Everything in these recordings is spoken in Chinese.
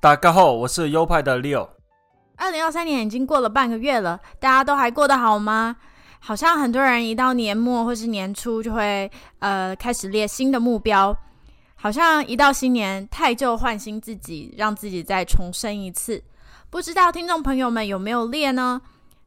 大家好，我是优派的 Leo。二零二三年已经过了半个月了，大家都还过得好吗？好像很多人一到年末或是年初就会呃开始列新的目标，好像一到新年太旧换新自己，让自己再重生一次。不知道听众朋友们有没有列呢？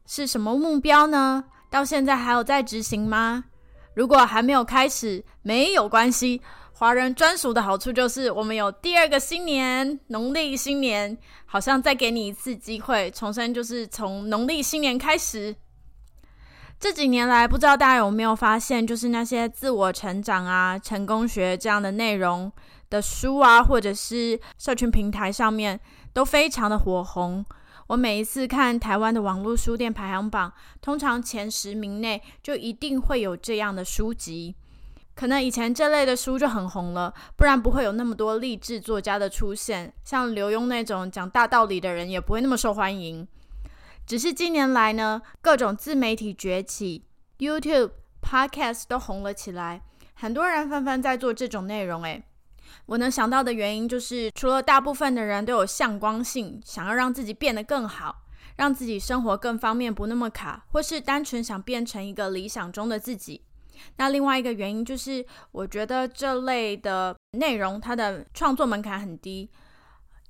是什么目标呢？到现在还有在执行吗？如果还没有开始，没有关系。华人专属的好处就是，我们有第二个新年，农历新年，好像再给你一次机会重生，就是从农历新年开始。这几年来，不知道大家有没有发现，就是那些自我成长啊、成功学这样的内容的书啊，或者是社群平台上面，都非常的火红。我每一次看台湾的网络书店排行榜，通常前十名内就一定会有这样的书籍。可能以前这类的书就很红了，不然不会有那么多励志作家的出现。像刘墉那种讲大道理的人，也不会那么受欢迎。只是近年来呢，各种自媒体崛起，YouTube、Podcast 都红了起来，很多人纷纷在做这种内容。诶，我能想到的原因就是，除了大部分的人都有向光性，想要让自己变得更好，让自己生活更方便，不那么卡，或是单纯想变成一个理想中的自己。那另外一个原因就是，我觉得这类的内容它的创作门槛很低。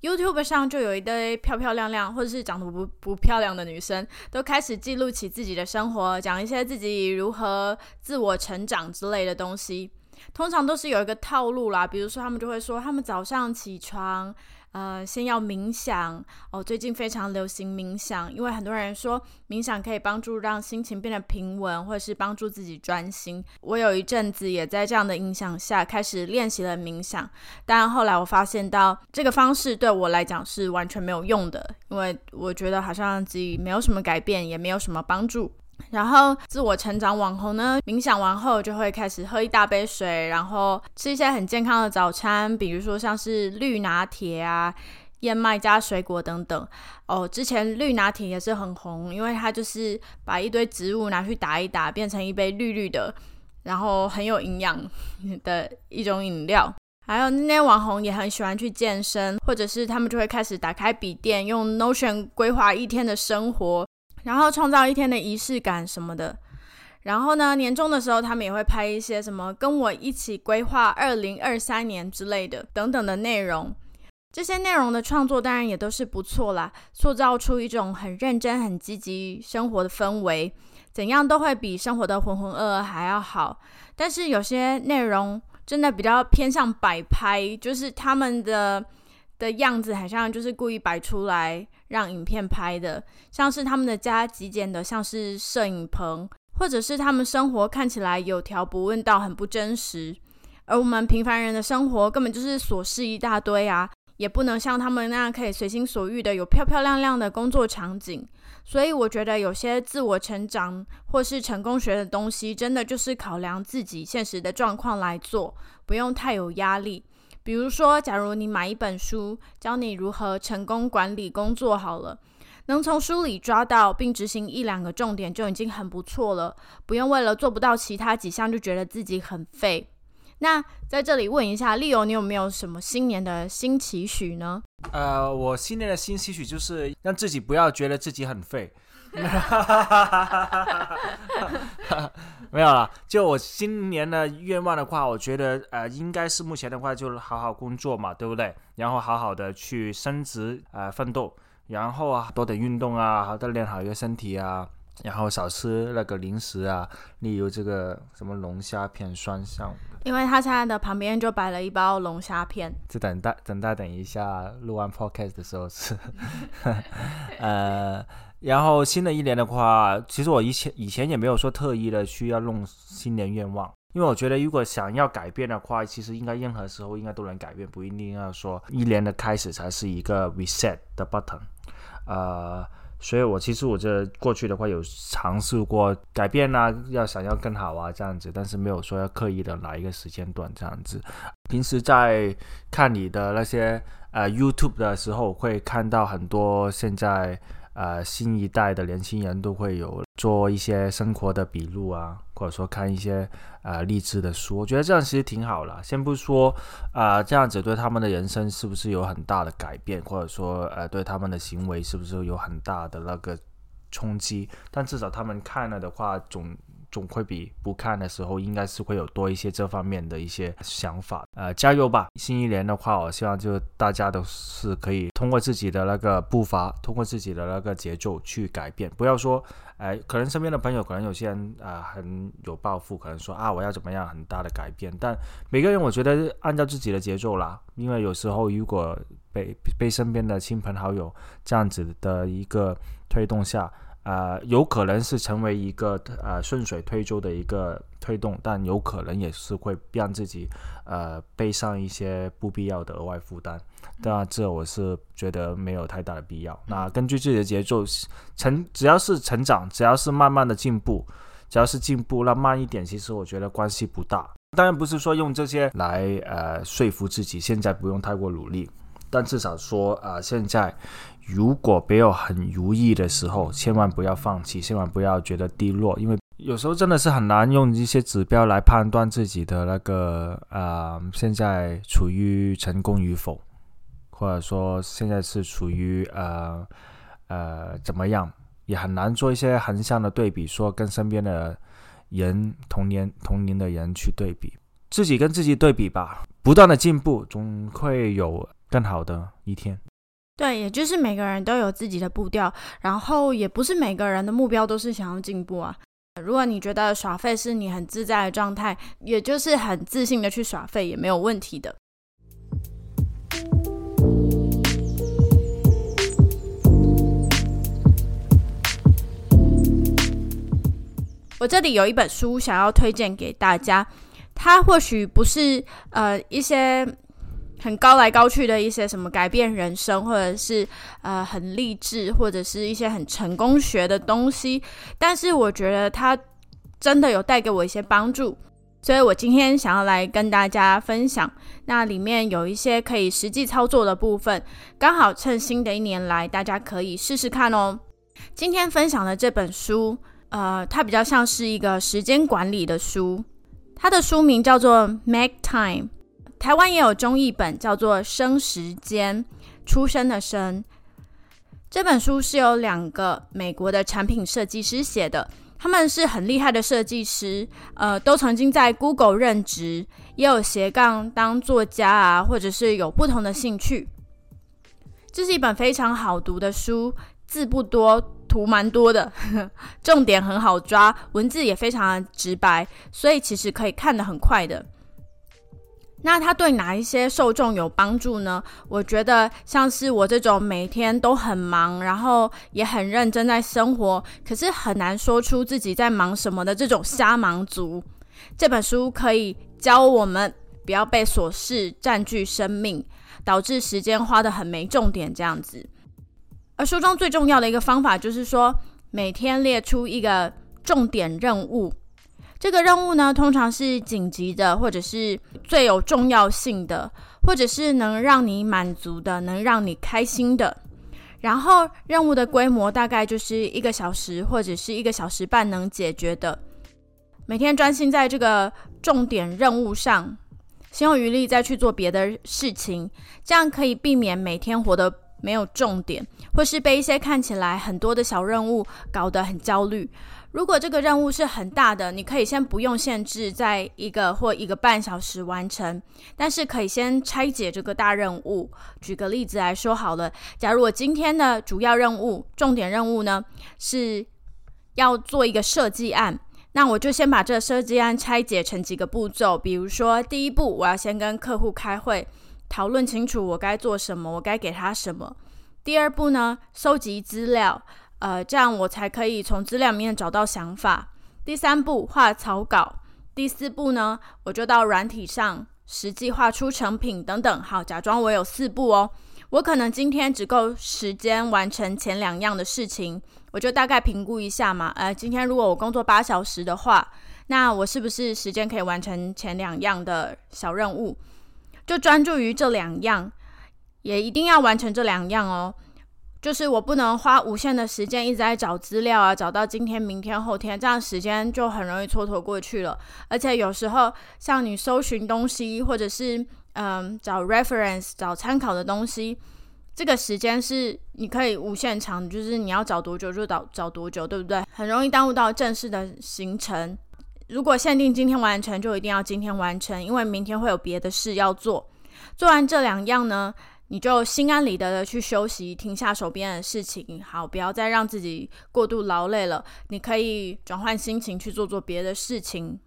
YouTube 上就有一堆漂漂亮亮或者是长得不不漂亮的女生，都开始记录起自己的生活，讲一些自己如何自我成长之类的东西。通常都是有一个套路啦，比如说他们就会说，他们早上起床。呃，先要冥想哦。最近非常流行冥想，因为很多人说冥想可以帮助让心情变得平稳，或者是帮助自己专心。我有一阵子也在这样的影响下开始练习了冥想，但后来我发现到这个方式对我来讲是完全没有用的，因为我觉得好像自己没有什么改变，也没有什么帮助。然后自我成长网红呢，冥想完后就会开始喝一大杯水，然后吃一些很健康的早餐，比如说像是绿拿铁啊、燕麦加水果等等。哦，之前绿拿铁也是很红，因为它就是把一堆植物拿去打一打，变成一杯绿绿的，然后很有营养的一种饮料。还有那些网红也很喜欢去健身，或者是他们就会开始打开笔电，用 Notion 规划一天的生活。然后创造一天的仪式感什么的，然后呢，年终的时候他们也会拍一些什么跟我一起规划二零二三年之类的等等的内容。这些内容的创作当然也都是不错啦，塑造出一种很认真、很积极生活的氛围，怎样都会比生活的浑浑噩噩还要好。但是有些内容真的比较偏向摆拍，就是他们的。的样子好像就是故意摆出来让影片拍的，像是他们的家极简的，像是摄影棚，或者是他们生活看起来有条不紊到很不真实。而我们平凡人的生活根本就是琐事一大堆啊，也不能像他们那样可以随心所欲的有漂漂亮亮的工作场景。所以我觉得有些自我成长或是成功学的东西，真的就是考量自己现实的状况来做，不用太有压力。比如说，假如你买一本书，教你如何成功管理工作，好了，能从书里抓到并执行一两个重点就已经很不错了，不用为了做不到其他几项就觉得自己很废。那在这里问一下，利友，你有没有什么新年的新期许呢？呃，我新年的新期许就是让自己不要觉得自己很废。没有了，就我今年的愿望的话，我觉得呃，应该是目前的话，就是好好工作嘛，对不对？然后好好的去升职呃奋斗，然后啊多点运动啊，好的练好一个身体啊，然后少吃那个零食啊，例如这个什么龙虾片、酸香。因为他现在的旁边就摆了一包龙虾片，就等待等待等一下录完 podcast 的时候吃，呃。然后新的一年的话，其实我以前以前也没有说特意的需要弄新年愿望，因为我觉得如果想要改变的话，其实应该任何时候应该都能改变，不一定要说一年的开始才是一个 reset 的 button。呃，所以我其实我这过去的话有尝试过改变啊，要想要更好啊这样子，但是没有说要刻意的哪一个时间段这样子。平时在看你的那些呃 YouTube 的时候，会看到很多现在。呃，新一代的年轻人都会有做一些生活的笔录啊，或者说看一些呃励志的书，我觉得这样其实挺好了。先不说啊，这样子对他们的人生是不是有很大的改变，或者说呃对他们的行为是不是有很大的那个冲击，但至少他们看了的话，总。总会比不看的时候，应该是会有多一些这方面的一些想法。呃，加油吧！新一年的话，我希望就大家都是可以通过自己的那个步伐，通过自己的那个节奏去改变。不要说，哎，可能身边的朋友，可能有些人啊很有抱负，可能说啊我要怎么样很大的改变。但每个人，我觉得按照自己的节奏啦。因为有时候如果被被身边的亲朋好友这样子的一个推动下。呃，有可能是成为一个呃顺水推舟的一个推动，但有可能也是会让自己呃背上一些不必要的额外负担。当然，这我是觉得没有太大的必要。那根据自己的节奏成，只要是成长，只要是慢慢的进步，只要是进步，那慢一点，其实我觉得关系不大。当然不是说用这些来呃说服自己现在不用太过努力，但至少说啊现在。如果没有很如意的时候，千万不要放弃，千万不要觉得低落，因为有时候真的是很难用一些指标来判断自己的那个啊，现在处于成功与否，或者说现在是处于呃呃怎么样，也很难做一些横向的对比，说跟身边的人同年同龄的人去对比，自己跟自己对比吧，不断的进步，总会有更好的一天。对，也就是每个人都有自己的步调，然后也不是每个人的目标都是想要进步啊。如果你觉得耍废是你很自在的状态，也就是很自信的去耍废也没有问题的。我这里有一本书想要推荐给大家，它或许不是呃一些。很高来高去的一些什么改变人生，或者是呃很励志，或者是一些很成功学的东西，但是我觉得它真的有带给我一些帮助，所以我今天想要来跟大家分享。那里面有一些可以实际操作的部分，刚好趁新的一年来，大家可以试试看哦。今天分享的这本书，呃，它比较像是一个时间管理的书，它的书名叫做《Make Time》。台湾也有中译本，叫做《生时间》，出生的生。这本书是由两个美国的产品设计师写的，他们是很厉害的设计师，呃，都曾经在 Google 任职，也有斜杠当作家啊，或者是有不同的兴趣。这是一本非常好读的书，字不多，图蛮多的，重点很好抓，文字也非常的直白，所以其实可以看得很快的。那它对哪一些受众有帮助呢？我觉得像是我这种每天都很忙，然后也很认真在生活，可是很难说出自己在忙什么的这种瞎忙族，这本书可以教我们不要被琐事占据生命，导致时间花得很没重点这样子。而书中最重要的一个方法就是说，每天列出一个重点任务。这个任务呢，通常是紧急的，或者是最有重要性的，或者是能让你满足的，能让你开心的。然后任务的规模大概就是一个小时或者是一个小时半能解决的。每天专心在这个重点任务上，心有余力再去做别的事情，这样可以避免每天活得没有重点，或是被一些看起来很多的小任务搞得很焦虑。如果这个任务是很大的，你可以先不用限制在一个或一个半小时完成，但是可以先拆解这个大任务。举个例子来说好了，假如我今天的主要任务、重点任务呢是要做一个设计案，那我就先把这设计案拆解成几个步骤。比如说，第一步，我要先跟客户开会，讨论清楚我该做什么，我该给他什么。第二步呢，收集资料。呃，这样我才可以从资料里面找到想法。第三步，画草稿。第四步呢，我就到软体上实际画出成品等等。好，假装我有四步哦。我可能今天只够时间完成前两样的事情，我就大概评估一下嘛。呃，今天如果我工作八小时的话，那我是不是时间可以完成前两样的小任务？就专注于这两样，也一定要完成这两样哦。就是我不能花无限的时间一直在找资料啊，找到今天、明天、后天，这样时间就很容易蹉跎过去了。而且有时候，像你搜寻东西，或者是嗯，找 reference 找参考的东西，这个时间是你可以无限长，就是你要找多久就找找多久，对不对？很容易耽误到正式的行程。如果限定今天完成，就一定要今天完成，因为明天会有别的事要做。做完这两样呢，你就心安理得的去休息，停下手边的事情，好，不要再让自己过度劳累了。你可以转换心情去做做别的事情。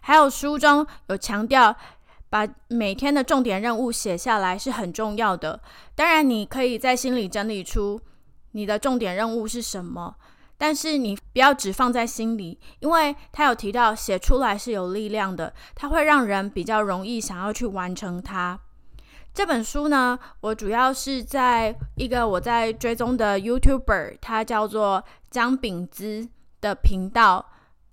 还有书中有强调。把每天的重点任务写下来是很重要的。当然，你可以在心里整理出你的重点任务是什么，但是你不要只放在心里，因为他有提到写出来是有力量的，它会让人比较容易想要去完成它。这本书呢，我主要是在一个我在追踪的 YouTuber，他叫做江炳之的频道，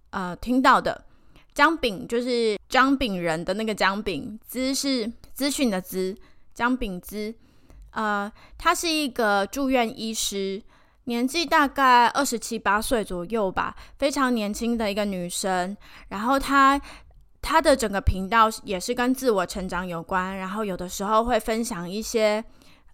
呃，听到的。姜炳就是姜炳人的那个姜炳，资是资讯的资，姜炳资。呃，他是一个住院医师，年纪大概二十七八岁左右吧，非常年轻的一个女生。然后她他的整个频道也是跟自我成长有关，然后有的时候会分享一些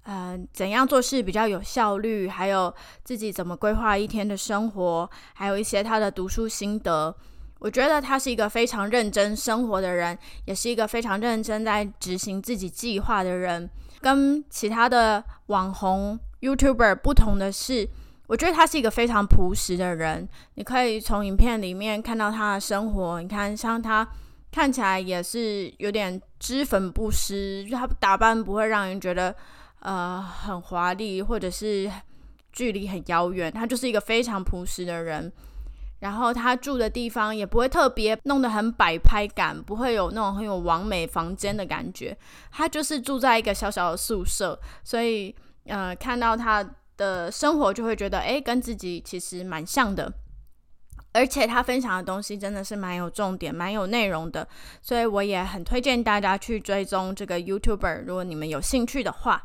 呃怎样做事比较有效率，还有自己怎么规划一天的生活，还有一些他的读书心得。我觉得他是一个非常认真生活的人，也是一个非常认真在执行自己计划的人。跟其他的网红 YouTuber 不同的是，我觉得他是一个非常朴实的人。你可以从影片里面看到他的生活。你看，像他看起来也是有点脂粉不施，就他打扮不会让人觉得呃很华丽，或者是距离很遥远。他就是一个非常朴实的人。然后他住的地方也不会特别弄得很摆拍感，不会有那种很有完美房间的感觉。他就是住在一个小小的宿舍，所以呃，看到他的生活就会觉得，哎，跟自己其实蛮像的。而且他分享的东西真的是蛮有重点、蛮有内容的，所以我也很推荐大家去追踪这个 YouTuber，如果你们有兴趣的话。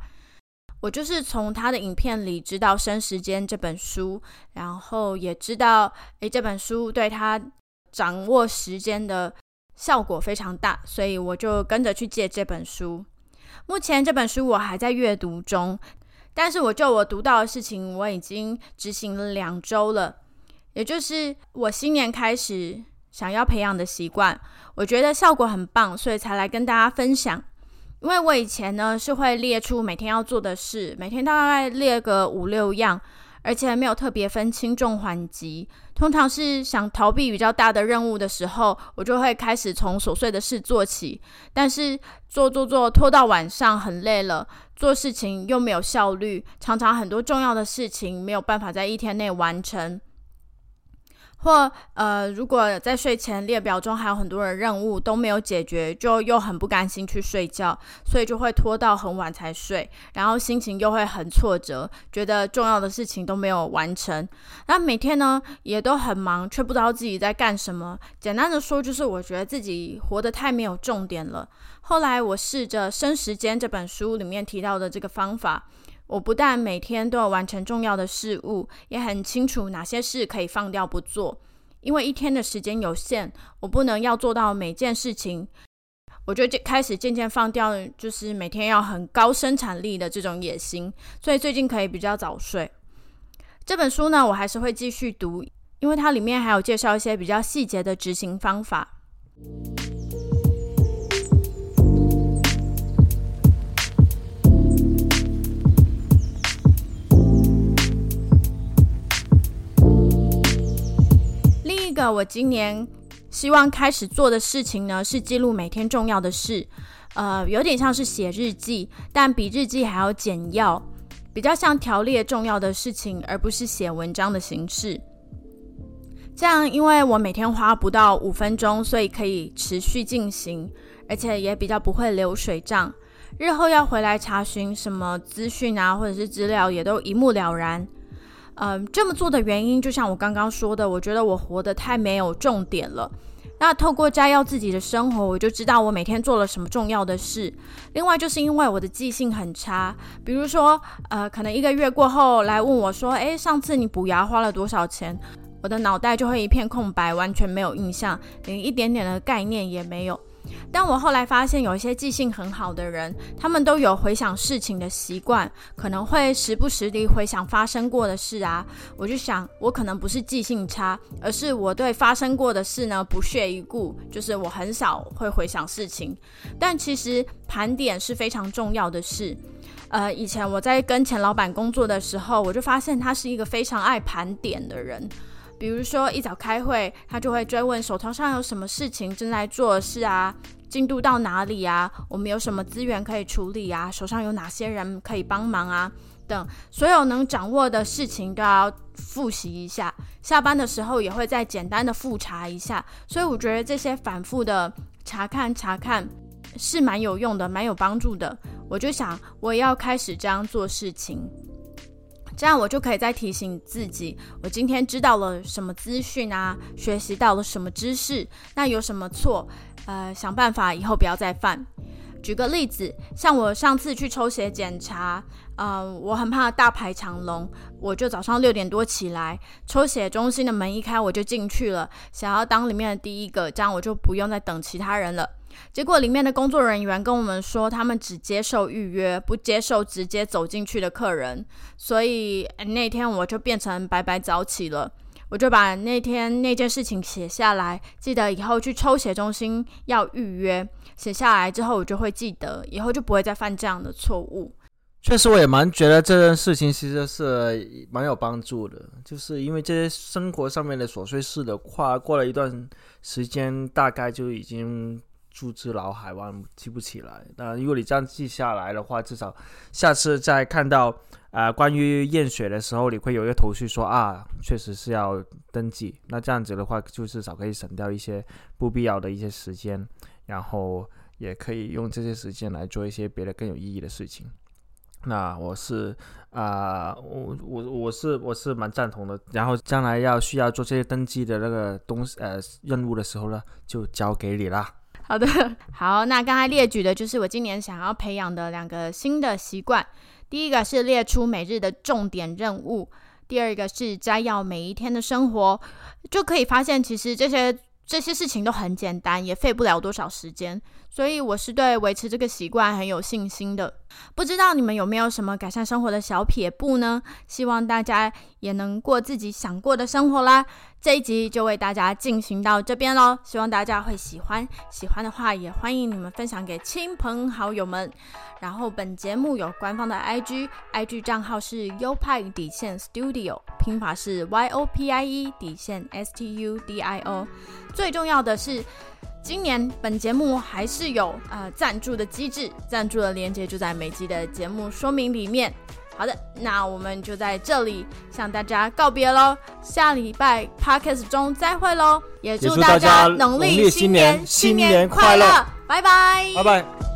我就是从他的影片里知道《生时间》这本书，然后也知道，诶，这本书对他掌握时间的效果非常大，所以我就跟着去借这本书。目前这本书我还在阅读中，但是我就我读到的事情，我已经执行了两周了，也就是我新年开始想要培养的习惯，我觉得效果很棒，所以才来跟大家分享。因为我以前呢是会列出每天要做的事，每天大概列个五六样，而且没有特别分轻重缓急。通常是想逃避比较大的任务的时候，我就会开始从琐碎的事做起。但是做做做拖到晚上很累了，做事情又没有效率，常常很多重要的事情没有办法在一天内完成。或呃，如果在睡前列表中还有很多的任务都没有解决，就又很不甘心去睡觉，所以就会拖到很晚才睡，然后心情又会很挫折，觉得重要的事情都没有完成。那每天呢也都很忙，却不知道自己在干什么。简单的说，就是我觉得自己活得太没有重点了。后来我试着《生时间》这本书里面提到的这个方法。我不但每天都要完成重要的事物，也很清楚哪些事可以放掉不做。因为一天的时间有限，我不能要做到每件事情。我就开始渐渐放掉，就是每天要很高生产力的这种野心。所以最近可以比较早睡。这本书呢，我还是会继续读，因为它里面还有介绍一些比较细节的执行方法。我今年希望开始做的事情呢，是记录每天重要的事，呃，有点像是写日记，但比日记还要简要，比较像条列重要的事情，而不是写文章的形式。这样，因为我每天花不到五分钟，所以可以持续进行，而且也比较不会流水账。日后要回来查询什么资讯啊，或者是资料，也都一目了然。嗯，这么做的原因，就像我刚刚说的，我觉得我活得太没有重点了。那透过摘要自己的生活，我就知道我每天做了什么重要的事。另外，就是因为我的记性很差，比如说，呃，可能一个月过后来问我说：“诶，上次你补牙花了多少钱？”我的脑袋就会一片空白，完全没有印象，连一点点的概念也没有。但我后来发现，有一些记性很好的人，他们都有回想事情的习惯，可能会时不时地回想发生过的事啊。我就想，我可能不是记性差，而是我对发生过的事呢不屑一顾，就是我很少会回想事情。但其实盘点是非常重要的事。呃，以前我在跟前老板工作的时候，我就发现他是一个非常爱盘点的人。比如说一早开会，他就会追问手头上有什么事情正在做的事啊，进度到哪里啊，我们有什么资源可以处理啊，手上有哪些人可以帮忙啊，等所有能掌握的事情都要复习一下。下班的时候也会再简单的复查一下。所以我觉得这些反复的查看查看是蛮有用的，蛮有帮助的。我就想我也要开始这样做事情。这样我就可以再提醒自己，我今天知道了什么资讯啊，学习到了什么知识，那有什么错，呃，想办法以后不要再犯。举个例子，像我上次去抽血检查，嗯，我很怕大排长龙，我就早上六点多起来，抽血中心的门一开我就进去了，想要当里面的第一个，这样我就不用再等其他人了。结果里面的工作人员跟我们说，他们只接受预约，不接受直接走进去的客人。所以那天我就变成白白早起了。我就把那天那件事情写下来，记得以后去抽血中心要预约。写下来之后，我就会记得，以后就不会再犯这样的错误。确实，我也蛮觉得这件事情其实是蛮有帮助的，就是因为这些生活上面的琐碎事的话，过了一段时间，大概就已经。住之脑海，忘记不起来。那如果你这样记下来的话，至少下次再看到啊关于验血的时候，你会有一个头绪，说啊，确实是要登记。那这样子的话，就至少可以省掉一些不必要的一些时间，然后也可以用这些时间来做一些别的更有意义的事情。那我是啊，我我我是我是蛮赞同的。然后将来要需要做这些登记的那个东西呃任务的时候呢，就交给你啦。好的，好，那刚才列举的就是我今年想要培养的两个新的习惯。第一个是列出每日的重点任务，第二个是摘要每一天的生活，就可以发现其实这些这些事情都很简单，也费不了多少时间。所以我是对维持这个习惯很有信心的。不知道你们有没有什么改善生活的小撇步呢？希望大家也能过自己想过的生活啦。这一集就为大家进行到这边喽，希望大家会喜欢。喜欢的话也欢迎你们分享给亲朋好友们。然后本节目有官方的 IG，IG 账号是优派底线 Studio，拼法是 Y O P I E 底线 S T U D I O。最重要的是。今年本节目还是有呃赞助的机制，赞助的链接就在每集的节目说明里面。好的，那我们就在这里向大家告别喽，下礼拜 podcast 中再会喽，也祝大家农历新年新年快乐，拜拜，拜拜。